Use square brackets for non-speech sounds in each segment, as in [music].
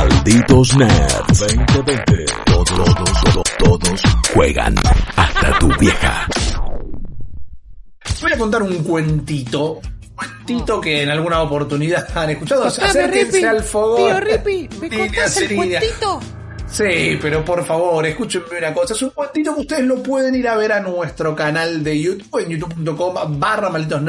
Malditos Nerds 2020. Todos, todos, todos, todos juegan. Hasta tu vieja. Voy a contar un cuentito. Cuentito que en alguna oportunidad han escuchado. Contame, Acérquense Rippy. al fogón. Tío Rippy, ¿me contás el cuentito? Sí, pero por favor, escúchenme una cosa. Es un cuentito que ustedes lo pueden ir a ver a nuestro canal de YouTube, en youtube.com barra malditos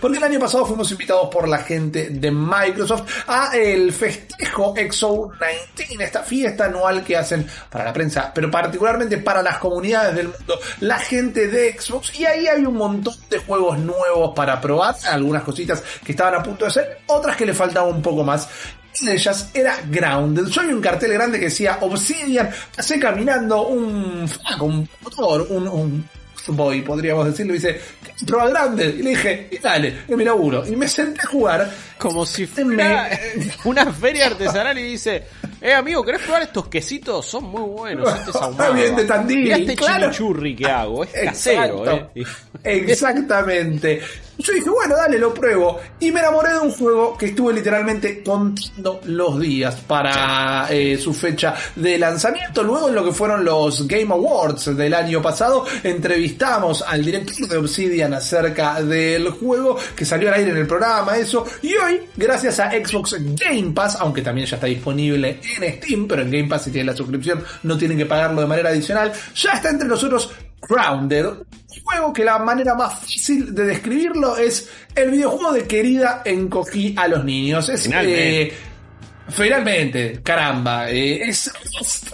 porque el año pasado fuimos invitados por la gente de Microsoft a el festejo EXO 19, esta fiesta anual que hacen para la prensa, pero particularmente para las comunidades del mundo, la gente de Xbox, y ahí hay un montón de juegos nuevos para probar, algunas cositas que estaban a punto de ser, otras que le faltaba un poco más. De ellas era Grounded. Yo vi un cartel grande que decía Obsidian. Pasé caminando un flaco, un motor, un, un boy, podríamos decirlo. Y dice, prueba Grounded. Y le dije, y dale, que me laburo. Y me senté a jugar. Como si fuera [laughs] una feria artesanal y dice, eh amigo, ¿querés probar estos quesitos? Son muy buenos, este es [laughs] ahumado. Bien de Tandil, Mirá este claro. chimichurri que hago, es casero, Exacto. eh. [laughs] Exactamente. Yo dije, bueno, dale, lo pruebo. Y me enamoré de un juego que estuve literalmente contando los días para eh, su fecha de lanzamiento. Luego en lo que fueron los Game Awards del año pasado, entrevistamos al director de Obsidian acerca del juego que salió al aire en el programa, eso. Y hoy, gracias a Xbox Game Pass, aunque también ya está disponible en Steam, pero en Game Pass si tienen la suscripción no tienen que pagarlo de manera adicional, ya está entre nosotros Grounded, juego que la manera más fácil de describirlo es el videojuego de querida encogí a los niños. Es, Finalmente. eh, finalmente, caramba, eh, es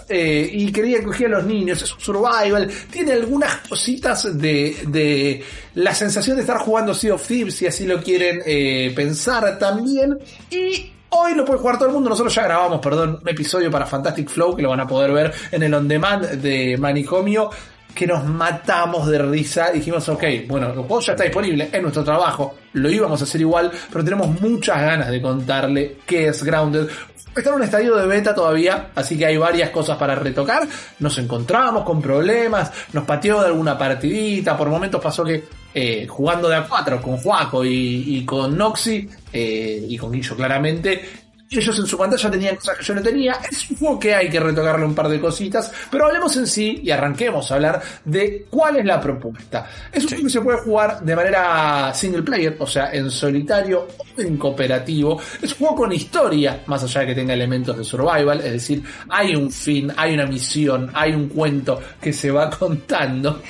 eh, y quería encogí a los niños, es un survival, tiene algunas cositas de, de la sensación de estar jugando Sea of Thieves, si así lo quieren eh, pensar también, y Hoy lo puede jugar todo el mundo. Nosotros ya grabamos, perdón, un episodio para Fantastic Flow que lo van a poder ver en el on demand de Manicomio. Que nos matamos de risa. Dijimos, ok, bueno, el juego ya está disponible en nuestro trabajo. Lo íbamos a hacer igual, pero tenemos muchas ganas de contarle qué es Grounded. Está en un estadio de beta todavía, así que hay varias cosas para retocar. Nos encontramos con problemas, nos pateó de alguna partidita. Por momentos pasó que eh, jugando de a cuatro con Juaco y, con Noxy eh, y con Guillo claramente, ellos en su pantalla tenían cosas que yo no tenía. Es un juego que hay que retocarle un par de cositas, pero hablemos en sí y arranquemos a hablar de cuál es la propuesta. Es un juego que se puede jugar de manera single player, o sea, en solitario o en cooperativo. Es un juego con historia, más allá de que tenga elementos de survival, es decir, hay un fin, hay una misión, hay un cuento que se va [laughs] contando.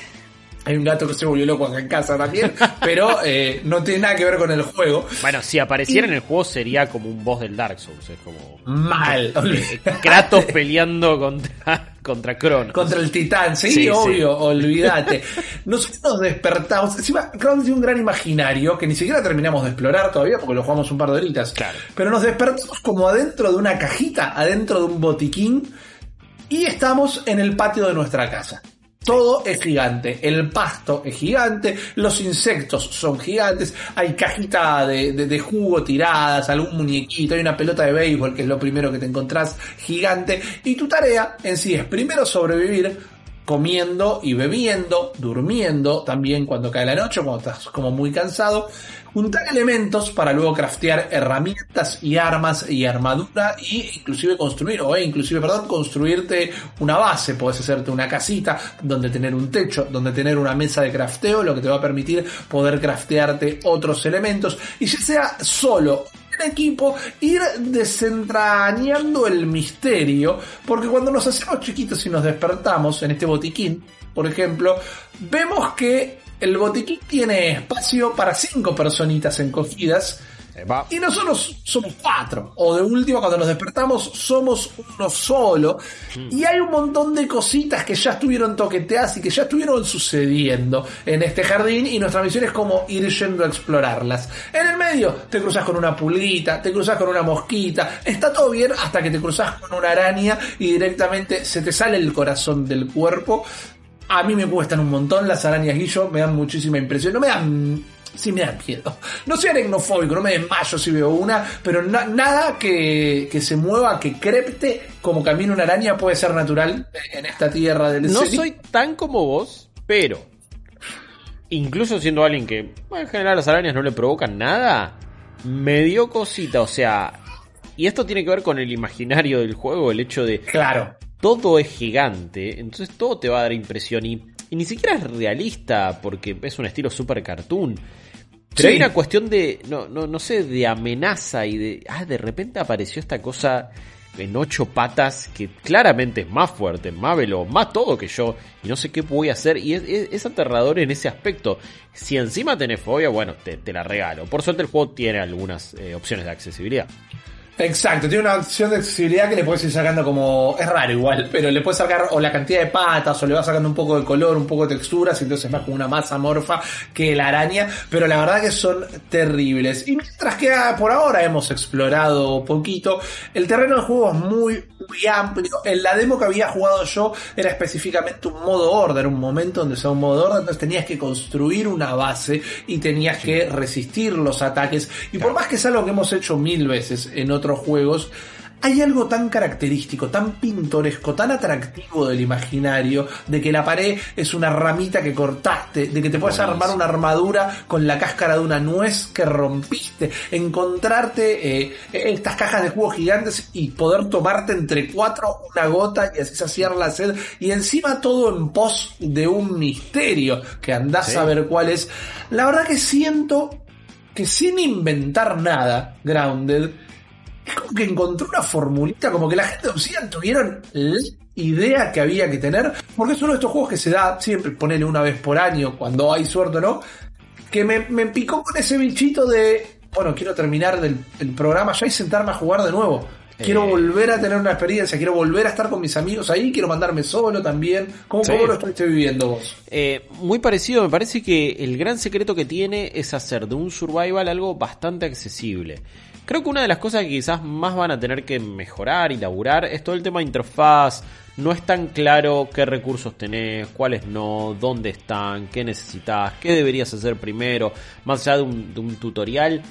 Hay un gato que se volvió loco acá en casa también, [laughs] pero eh, no tiene nada que ver con el juego. Bueno, si apareciera en el juego sería como un boss del Dark Souls, es como Mal. eh, Kratos peleando contra, contra Cronos. Contra el titán, sí, Sí, sí. obvio, olvídate. Nosotros nos despertamos. Encima, Crown tiene un gran imaginario que ni siquiera terminamos de explorar todavía porque lo jugamos un par de horitas. Claro. Pero nos despertamos como adentro de una cajita, adentro de un botiquín y estamos en el patio de nuestra casa. Todo es gigante, el pasto es gigante, los insectos son gigantes, hay cajita de, de- jugo tiradas, algún muñequito, hay una pelota de béisbol que es lo primero que te encontrás gigante y tu tarea en sí es primero sobrevivir comiendo y bebiendo, durmiendo también cuando cae la noche, cuando estás como muy cansado, juntar elementos para luego craftear herramientas y armas y armadura y inclusive construir, o eh, inclusive, perdón, construirte una base, puedes hacerte una casita donde tener un techo, donde tener una mesa de crafteo, lo que te va a permitir poder craftearte otros elementos. Y ya sea solo en equipo ir desentrañando el misterio, porque cuando nos hacemos chiquitos y nos despertamos en este botiquín, por ejemplo, vemos que el botiquín tiene espacio para cinco personitas encogidas Epa. Y nosotros somos cuatro. O de última, cuando nos despertamos, somos uno solo. Y hay un montón de cositas que ya estuvieron toqueteadas y que ya estuvieron sucediendo en este jardín. Y nuestra misión es como ir yendo a explorarlas. En el medio, te cruzas con una pulguita, te cruzas con una mosquita. Está todo bien hasta que te cruzas con una araña y directamente se te sale el corazón del cuerpo. A mí me cuestan un montón las arañas guillo, me dan muchísima impresión. No me dan sí me da miedo. No soy aracnofóbico, no me desmayo si veo una, pero na- nada que, que se mueva, que crepte como camina una araña puede ser natural en esta tierra del No soy tan como vos, pero incluso siendo alguien que bueno, en general las arañas no le provocan nada, me dio cosita, o sea, y esto tiene que ver con el imaginario del juego, el hecho de Claro. todo es gigante, entonces todo te va a dar impresión y, y ni siquiera es realista porque es un estilo super cartoon. Pero Sí. hay una cuestión de, no, no, no sé, de amenaza y de, ah, de repente apareció esta cosa en ocho patas que claramente es más fuerte, más veloz, más todo que yo y no sé qué voy a hacer y es, es- es aterrador en ese aspecto. Si encima tenés fobia, bueno, te, te la regalo. Por suerte el juego tiene algunas eh, opciones de accesibilidad. Exacto, tiene una opción de accesibilidad que le puedes ir sacando como. Es raro igual, pero le puedes sacar o la cantidad de patas o le vas sacando un poco de color, un poco de texturas, y entonces es más como una masa morfa que la araña, pero la verdad que son terribles. Y mientras que ah, por ahora hemos explorado poquito, el terreno del juego es muy, muy amplio. En la demo que había jugado yo era específicamente un modo order, un momento donde sea un modo order, entonces tenías que construir una base y tenías que resistir los ataques. Y por más que es algo que hemos hecho mil veces en otros juegos, hay algo tan característico, tan pintoresco, tan atractivo del imaginario, de que la pared es una ramita que cortaste, de que te puedes armar una armadura con la cáscara de una nuez que rompiste, encontrarte eh, estas cajas de jugo gigantes y poder tomarte entre cuatro una gota y así saciar la sed, y encima todo en pos de un misterio que andás Sí. a ver cuál es. La verdad que siento que sin inventar nada, Grounded, es como que encontró una formulita, como que la gente de Obsidian tuvieron la idea que había que tener, porque es uno de estos juegos que se da siempre, ponele una vez por año, cuando hay suerte o no, que me, me picó con ese bichito de, bueno, quiero terminar del, el programa ya y sentarme a jugar de nuevo. Quiero Eh. volver a tener una experiencia, quiero volver a estar con mis amigos ahí, quiero mandarme solo también. ¿Cómo, Sí. cómo lo estuviste viviendo vos? Eh, muy parecido, me parece que el gran secreto que tiene es hacer de un survival algo bastante accesible. Creo que una de las cosas que quizás más van a tener que mejorar y laburar es todo el tema de interfaz. No es tan claro qué recursos tenés, cuáles no, dónde están, qué necesitas, qué deberías hacer primero, más allá de un, de un tutorial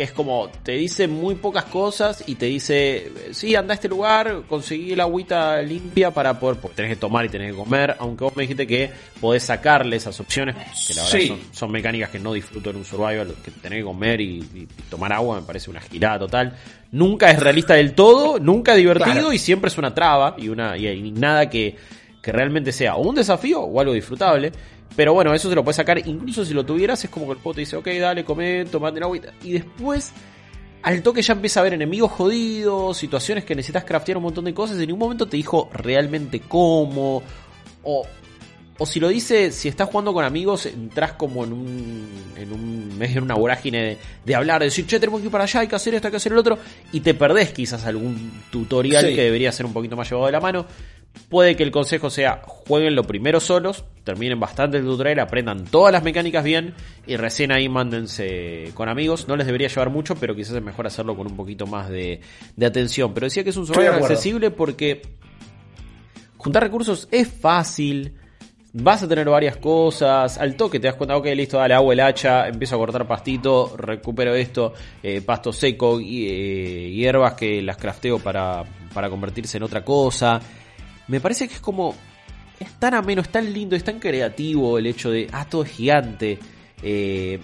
que es como te dice muy pocas cosas y te dice, sí, anda a este lugar, conseguí el agüita limpia para poder, porque tenés que tomar y tenés que comer, aunque vos me dijiste que podés sacarle esas opciones, que la verdad Sí. son, son mecánicas que no disfruto en un survival, que tenés que comer y, y- y tomar agua me parece una girada total. Nunca es realista del todo, nunca es divertido Claro. y siempre es una traba y una y, y nada que, que realmente sea o un desafío o algo disfrutable. Pero bueno, eso se lo puedes sacar, incluso si lo tuvieras, es como que el juego te dice, ok, dale, come, tomate el agüita. Y después, al toque ya empieza a haber enemigos jodidos, situaciones que necesitas craftear un montón de cosas, y en ningún momento te dijo realmente cómo, o, o si lo dice, si estás jugando con amigos, entras como en un, en un, [laughs] en una vorágine de, de hablar, de decir, che, tenemos que ir para allá, hay que hacer esto, hay que hacer el otro, y te perdés quizás algún tutorial Sí. que debería ser un poquito más llevado de la mano. Puede que el consejo sea jueguen lo primero solos, terminen bastante el tutorial, aprendan todas las mecánicas bien y recién ahí mándense con amigos. No les debería llevar mucho, pero quizás es mejor hacerlo con un poquito más de, de atención. Pero decía que es un survival accesible porque juntar recursos es fácil. Vas a tener varias cosas. Al toque te das cuenta, ok, listo, dale agua el hacha. Empiezo a cortar pastito, recupero esto, eh, pasto seco y eh, hierbas que las crafteo para, para convertirse en otra cosa. Me parece que es como. Es tan ameno, es tan lindo, es tan creativo el hecho de. Ah, todo es gigante. Eh,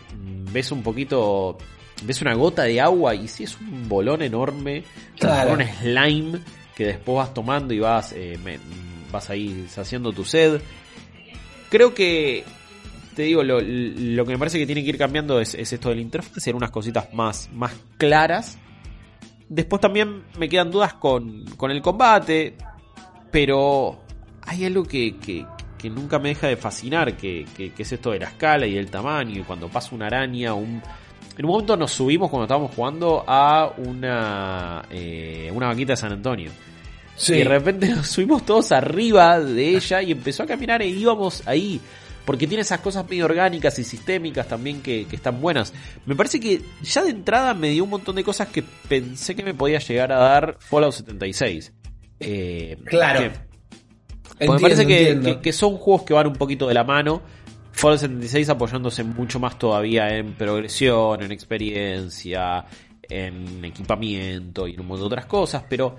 ves un poquito. Ves una gota de agua y sí es un bolón enorme. Claro. Un slime que después vas tomando y vas. eh, vas ahí saciando tu sed. Creo que. Te digo, lo, lo que me parece que tiene que ir cambiando es, es esto del interfaz, ser unas cositas más, más claras. Después también me quedan dudas con, con el combate, pero hay algo que, que- que nunca me deja de fascinar, que, que- es esto de la escala y el tamaño, y cuando pasa una araña, un, en un momento nos subimos cuando estábamos jugando a una, eh, una banquita de San Antonio. Sí. Y de repente [laughs] nos subimos todos arriba de ella y empezó a caminar e íbamos ahí. Porque tiene esas cosas medio orgánicas y sistémicas también que, que están buenas. Me parece que ya de entrada me dio un montón de cosas que pensé que me podía llegar a dar Fallout 76. Eh, Claro. que- me parece que, que- que son juegos que van un poquito de la mano. Fallout 76 apoyándose mucho más todavía en progresión, en experiencia, en equipamiento y en un montón de otras cosas, pero,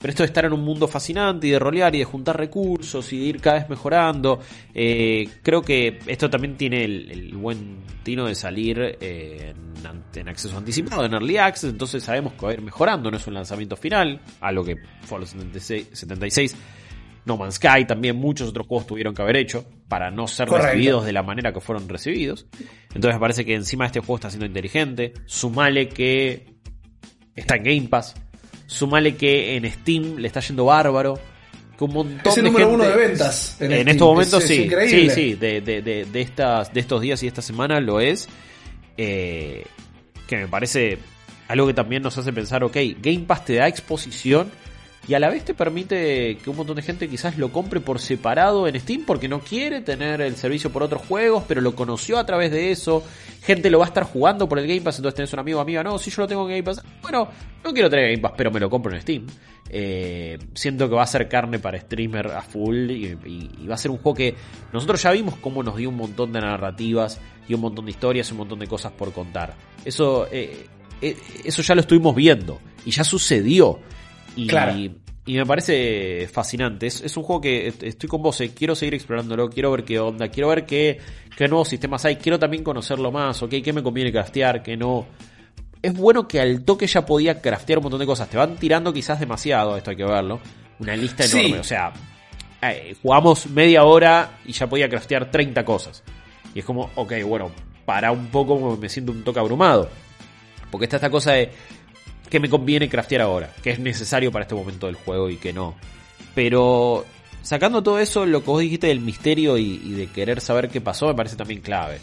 pero esto de estar en un mundo fascinante y de rolear y de juntar recursos y de ir cada vez mejorando, eh, creo que esto también tiene el, el buen tino de salir eh, en, acceso anticipado, en Early Access, entonces sabemos que va a ir mejorando, no es un lanzamiento final, a lo que Fallout 76, 76 no Man's Sky, también muchos otros juegos tuvieron que haber hecho para no ser Correcto. recibidos de la manera que fueron recibidos. Entonces me parece que encima este juego está siendo inteligente. Sumale que está en Game Pass. Sumale que en Steam le está yendo bárbaro. Que un montón Es el de número gente- uno de ventas en estos momentos Es- es sí. increíble. Sí, sí. De, de- de- de estas, de estos días y esta semana lo es. Eh, que me parece algo que también nos hace pensar, ok, Game Pass te da exposición y a la vez te permite que un montón de gente quizás lo compre por separado en Steam porque no quiere tener el servicio por otros juegos, pero lo conoció a través de eso. Gente lo va a estar jugando por el Game Pass, entonces tenés un amigo amiga, no, si yo lo tengo en Game Pass, bueno, no quiero tener Game Pass, pero me lo compro en Steam. Eh, siento que va a ser carne para streamer a full y, y- y va a ser un juego que nosotros ya vimos cómo nos dio un montón de narrativas y un montón de historias, un montón de cosas por contar. Eso, eh, eh, eso ya lo estuvimos viendo y ya sucedió. Y, Claro. y me parece fascinante. Es, es un juego que est- estoy con vos, eh, quiero seguir explorándolo, quiero ver qué onda, quiero ver qué, qué nuevos sistemas hay, quiero también conocerlo más, ok, qué me conviene craftear, qué no. Es bueno que al toque ya podía craftear un montón de cosas. Te van tirando quizás demasiado, esto hay que verlo. Una lista Sí. enorme, o sea, eh, jugamos media hora y ya podía craftear 30 cosas. Y es como, ok, bueno, para un poco me siento un toque abrumado. Porque está esta cosa de que me conviene craftear ahora, que es necesario para este momento del juego y que no. Pero sacando todo eso, lo que vos dijiste del misterio y, y de querer saber qué pasó, me parece también clave.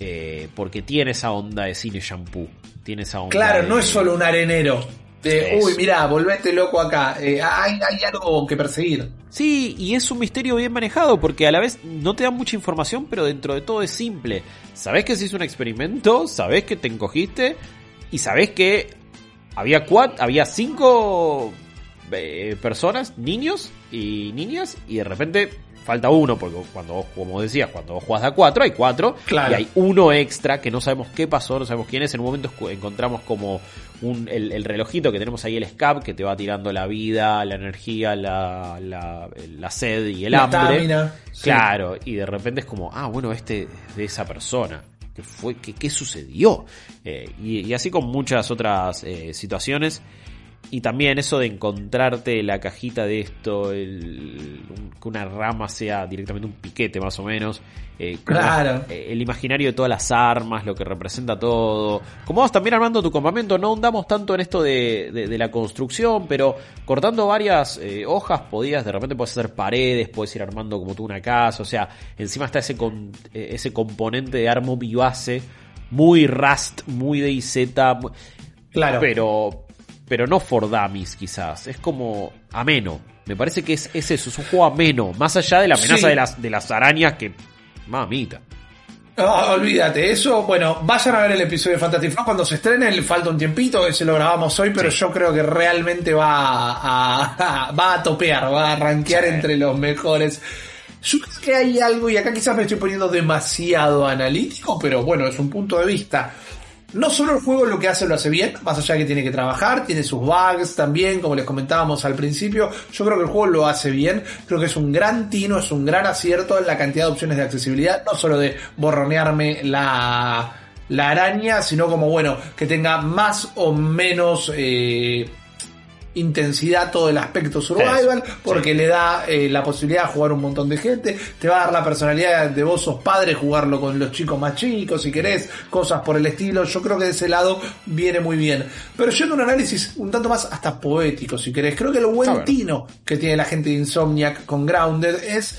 Eh, porque tiene esa onda de cine shampoo. Tiene esa onda Claro, de- no es solo un arenero. De, uy, mirá, volvete loco acá. Eh, hay, hay algo que perseguir. Sí, y es un misterio bien manejado porque a la vez no te da mucha información, pero dentro de todo es simple. Sabés que se hizo un experimento, sabés que te encogiste y sabés que había cuatro, había cinco eh, personas, niños y niñas, y de repente falta uno, porque cuando vos, como decías, cuando vos jugás a cuatro, hay cuatro, Claro. y hay uno extra que no sabemos qué pasó, no sabemos quién es. En un momento encontramos como un, el, el relojito que tenemos ahí, el SCAP, que te va tirando la vida, la energía, la, la, la sed y el La hambre. sí. Claro, y de repente es como, ah, bueno, este es de esa persona. ¿Qué fue? ¿Qué, qué sucedió? Eh, y, así con muchas otras eh, situaciones. Y también eso de encontrarte la cajita de esto, el- que una rama sea directamente un piquete más o menos. eh, Claro. eh, el imaginario de todas las armas, lo que representa todo. Como vas también armando tu campamento, no hundamos tanto en esto de, de- de la construcción, pero cortando varias eh, hojas podías, de repente puedes hacer paredes, puedes ir armando como tú una casa, o sea, encima está ese, con- ese componente de armo base muy Rust, muy DayZ, Claro. pero pero no for dummies quizás, es como ameno. Me parece que es, es eso, es un juego ameno, más allá de la amenaza Sí. de las de las arañas que mamita. Ah, olvídate, eso, bueno, vayan a ver el episodio de Fantastic Four cuando se estrene, le falta un tiempito, ese lo grabamos hoy, pero yo creo que realmente va a, a- [laughs] va a topear, va a rankear entre los mejores. Yo creo que hay algo, y acá quizás me estoy poniendo demasiado analítico, pero bueno, es un punto de vista. No solo el juego lo que hace lo hace bien, más allá de que tiene que trabajar, tiene sus bugs también, como les comentábamos al principio. Yo creo que el juego lo hace bien, creo que es un gran tino, es un gran acierto en la cantidad de opciones de accesibilidad, no solo de borronearme la, la araña, sino como bueno, que tenga más o menos eh, intensidad todo el aspecto survival, porque le da eh, la posibilidad de jugar un montón de gente, te va a dar la personalidad de vos sos padre, jugarlo con los chicos más chicos, si querés, cosas por el estilo, yo creo que de ese lado viene muy bien. Pero yendo a un análisis un tanto más hasta poético, si querés, creo que A buen tino que tiene la gente de Insomniac con Grounded es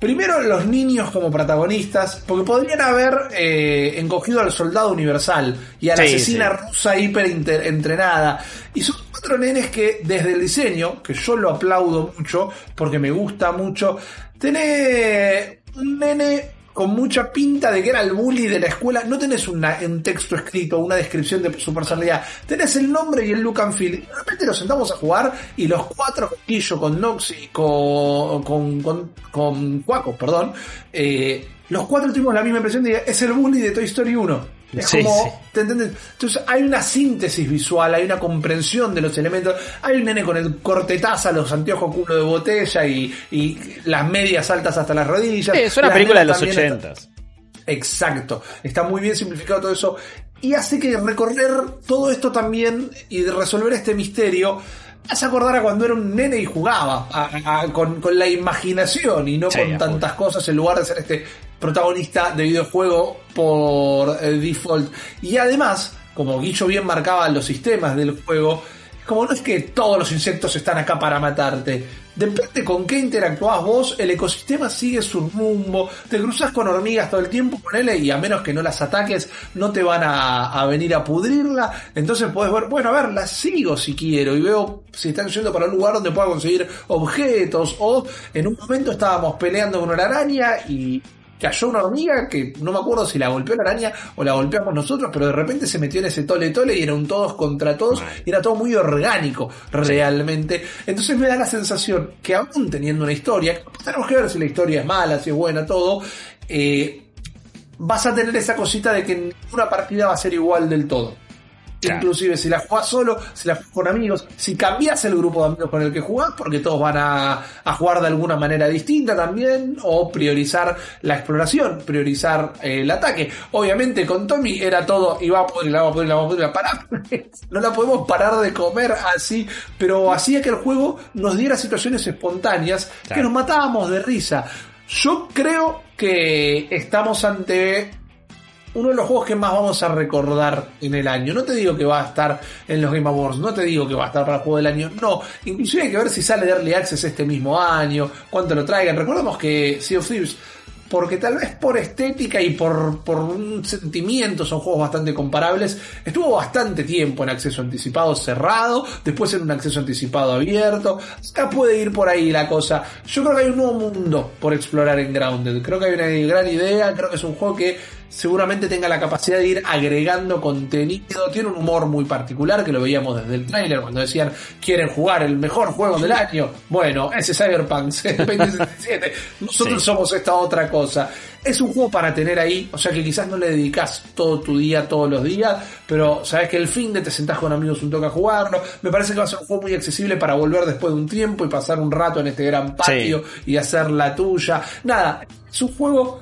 Primero, los niños como protagonistas, porque podrían haber eh, encogido al soldado universal y a la Sí, asesina rusa hiper entrenada. Y son cuatro nenes que desde el diseño, que yo lo aplaudo mucho, porque me gusta mucho, tenés un nene con mucha pinta de que era el bully de la escuela. No tenés un texto escrito, una descripción de su personalidad. Tenés el nombre y el look and feel. Y de repente nos sentamos a jugar y los cuatro, con Quillo, con Noxy, con, con, con, con Cuaco, perdón, eh, los cuatro tuvimos la misma impresión de es el bully de Toy Story 1. Es Sí, como, sí. ¿te entiendes? Entonces hay una síntesis visual, hay una comprensión de los elementos. Hay un nene con el cortetaza, los anteojos culo de botella y, y las medias altas hasta las rodillas. Sí, es una Las película de los ochentas. Exacto. Está muy bien simplificado todo eso. Y hace que recorrer todo esto también y de resolver este misterio. Hace acordar a cuando era un nene y jugaba a- a- con, con la imaginación y no Sí, con tantas cosas en lugar de ser este protagonista de videojuego por eh, default. Y además, como Guillo bien marcaba los sistemas del juego, como no es que todos los insectos están acá para matarte. Depende con qué interactuás vos, el ecosistema sigue su rumbo. Te cruzas con hormigas todo el tiempo con él y a menos que no las ataques, no te van a, a venir a pudrirla. Entonces puedes ver, bueno, a ver, las sigo si quiero y veo si están yendo para un lugar donde pueda conseguir objetos. O en un momento estábamos peleando con una araña y cayó una hormiga que no me acuerdo si la golpeó la araña o la golpeamos nosotros, pero de repente se metió en ese tole tole y eran todos contra todos y era todo muy orgánico realmente. Entonces me da la sensación que aún teniendo una historia, tenemos que ver si la historia es mala, si es buena, todo, eh, vas a tener esa cosita de que ninguna partida va a ser igual del todo. Claro. Inclusive si la jugás solo, si la jugás con amigos, si cambias el grupo de amigos con el que jugás, porque todos van a, a jugar de alguna manera distinta también, o priorizar la exploración, priorizar eh, el ataque. Obviamente con Tommy era todo, y va a poder, la va a poder, la va a poder, [laughs] no la podemos parar de comer así, pero hacía que el juego nos diera situaciones espontáneas que nos matábamos de risa. Yo creo que estamos ante uno de los juegos que más vamos a recordar en el año. No te digo que va a estar en los Game Awards, no te digo que va a estar para el juego del año, no. Inclusive hay que ver si sale de Early Access este mismo año, cuánto lo traigan. Recordemos que Sea of Thieves, porque tal vez por estética y por, por un sentimiento son juegos bastante comparables, estuvo bastante tiempo en acceso anticipado cerrado, después en un acceso anticipado abierto. Acá puede ir por ahí la cosa. Yo creo que hay un nuevo mundo por explorar en Grounded. Creo que hay una gran idea, creo que es un juego que seguramente tenga la capacidad de ir agregando contenido. Tiene un humor muy particular que lo veíamos desde el tráiler cuando decían quieren jugar el mejor juego del año. Bueno, ese Cyberpunk [laughs] 2077. Nosotros Sí. somos esta otra cosa. Es un juego para tener ahí, o sea que quizás no le dedicas todo tu día todos los días, pero sabes que el fin de te sentás con amigos un toque a jugarlo. Me parece que va a ser un juego muy accesible para volver después de un tiempo y pasar un rato en este gran patio y hacer la tuya. Nada, es un juego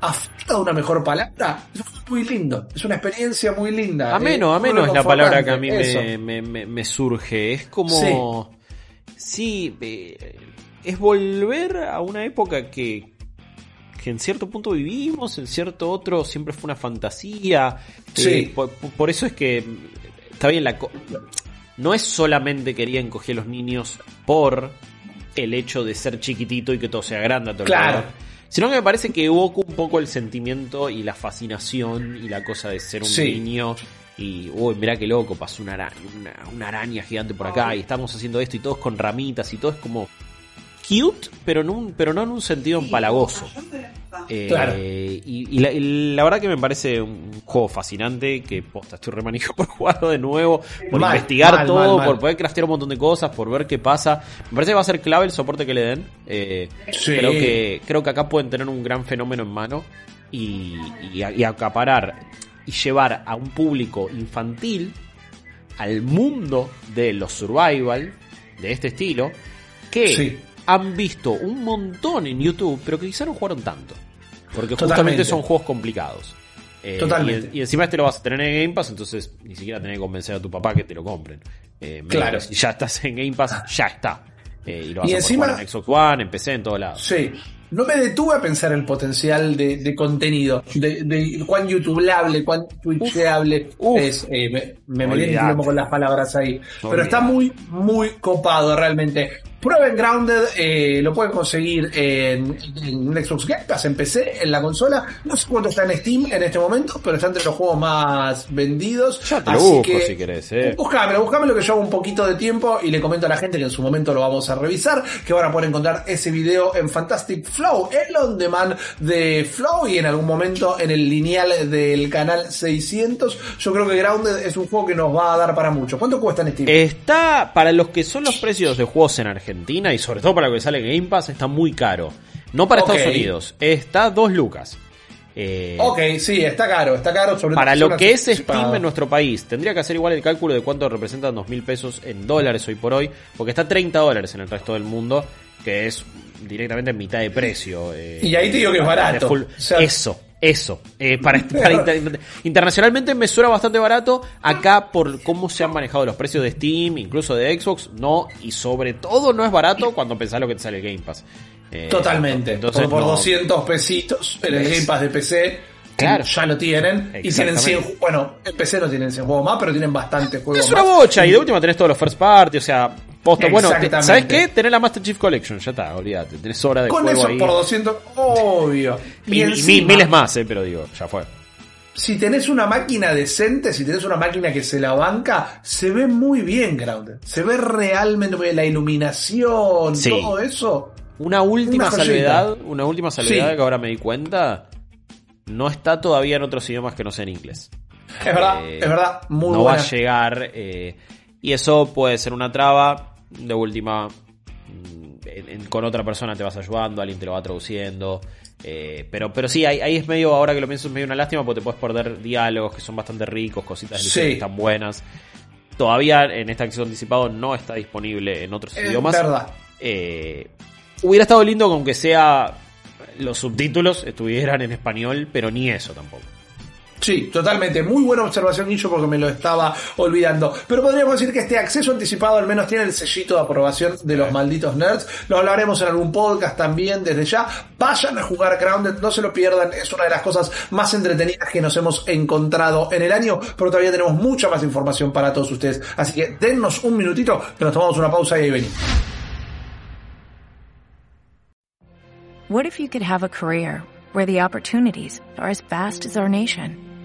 a falta de una mejor palabra, es un juego muy lindo, es una experiencia muy linda. Ameno, eh, ameno es la palabra que a mí me, eso. me, me- me surge. Es como. Sí, eh, es volver a una época que, que en cierto punto vivimos, en cierto otro siempre fue una fantasía. Sí. Eh, por, por eso es que está bien la no es solamente querían coger a los niños por el hecho de ser chiquitito y que todo sea grande a tu Claro. Sino que me parece que evoca un poco el sentimiento y la fascinación y la cosa de ser un Sí. niño y, uy, mirá qué loco, pasó una araña, una, una araña gigante por acá y estamos haciendo esto y todos con ramitas y todo es como cute, pero, en un, pero no en un sentido empalagoso. Eh, Claro. y, y la, y la verdad que me parece un juego fascinante que posta, estoy remanija [laughs] por jugarlo de nuevo, por Mal, investigar mal, todo, mal, mal. por poder craftear un montón de cosas, por ver qué pasa. Me parece que va a ser clave el soporte que le den. Eh, Sí. creo, que, creo que acá pueden tener un gran fenómeno en mano y, y, y acaparar y llevar a un público infantil al mundo de los survival de este estilo que Sí. Han visto un montón en YouTube, pero que quizá no jugaron tanto. Porque justamente son juegos complicados. Eh, Totalmente. Y, y encima este lo vas a tener en Game Pass, entonces ni siquiera tenés que convencer a tu papá que te lo compren. Eh, Claro. Si ya estás en Game Pass, ya está. Eh, y lo vas Y a encima- jugar en Xbox One, en PC, en todos lados. Sí. No me detuve a pensar el potencial de, de contenido, de, de cuán youtubeable, cuán twitchable Uf. es. me me metí en con las palabras ahí. Pero está muy, muy copado realmente. Prueben Grounded, eh, lo pueden conseguir en, en Xbox Game Pass, en PC, en la consola. No sé cuánto está en Steam en este momento, pero está entre los juegos más vendidos. Ya te lo Así busco que, si querés, eh. Buscámelo, buscámelo que yo hago un poquito de tiempo y le comento a la gente que en su momento lo vamos a revisar, que van a poder encontrar ese video en Fantastic Flow, el on demand de Flow y en algún momento en el lineal del canal 600. Yo creo que Grounded es un juego que nos va a dar para mucho. ¿Cuánto cuesta en Steam? Está, para los que son los precios de juegos en Argentina y sobre todo para lo que sale en Game Pass, está muy caro. No para. Estados Unidos, está 2 lucas. Eh, ok, sí, está caro, está caro. Sobre Para lo que es Steam en nuestro país, tendría que hacer igual el cálculo de cuánto representan dos mil pesos en dólares hoy por hoy, porque está 30 dólares en el resto del mundo, que es directamente mitad de precio. eh, Y ahí te digo que es barato. full- O sea- eso, eso. Eh, para, [laughs] para inter- internacionalmente me suena bastante barato. Acá, por cómo se han manejado los precios de Steam, incluso de Xbox, no, y sobre todo no es barato cuando pensás lo que te sale el Game Pass. Eh, Totalmente. Entonces, por, por no. 200 pesitos en el. Game Pass de PC. Claro. Ya lo tienen. Y tienen 100. Exactamente. Bueno, en PC no tienen 100 juegos más, pero tienen bastantes juegos Es una más. bocha, y de última tenés todos los first party, o sea, posta. Bueno, te-. ¿sabes qué? Tenés la Master Chief Collection, ya está, olvídate, tenés hora de Con juego eso ahí. por 200, obvio. y, y encima, miles más, eh, pero digo, ya fue. Si tenés una máquina decente, si tenés una máquina que se la banca, se ve muy bien, Grounded. Se ve realmente muy bien. La iluminación, Sí. todo eso. Una última Una salvedad, una última salvedad Sí. que ahora me di cuenta, no está todavía en otros idiomas que no sean inglés. Es verdad, Eh, es verdad. Muy no buena. va a llegar, eh, y eso puede ser una traba, de última, mm, en- en- con otra persona te vas ayudando, alguien te lo va traduciendo. eh, pero, pero sí, ahí, ahí es medio, ahora que lo pienso, es medio una lástima porque te puedes perder diálogos que son bastante ricos, cositas Sí. que están buenas. Todavía en este acceso anticipado no está disponible en otros Es idiomas. verdad. Eh, hubiera estado lindo con que sea los subtítulos estuvieran en español, pero ni eso tampoco. Sí, totalmente. Muy buena observación, Guillo, porque me lo estaba olvidando. Pero podríamos decir que este acceso anticipado al menos tiene el sellito de aprobación de los malditos nerds. Lo hablaremos en algún podcast también desde ya. Vayan a jugar Grounded, no se lo pierdan. Es una de las cosas más entretenidas que nos hemos encontrado en el año, pero todavía tenemos mucha más información para todos ustedes. Así que dennos un minutito, que nos tomamos una pausa y ahí venimos. What if you could have a career where the opportunities are as vast as our nation,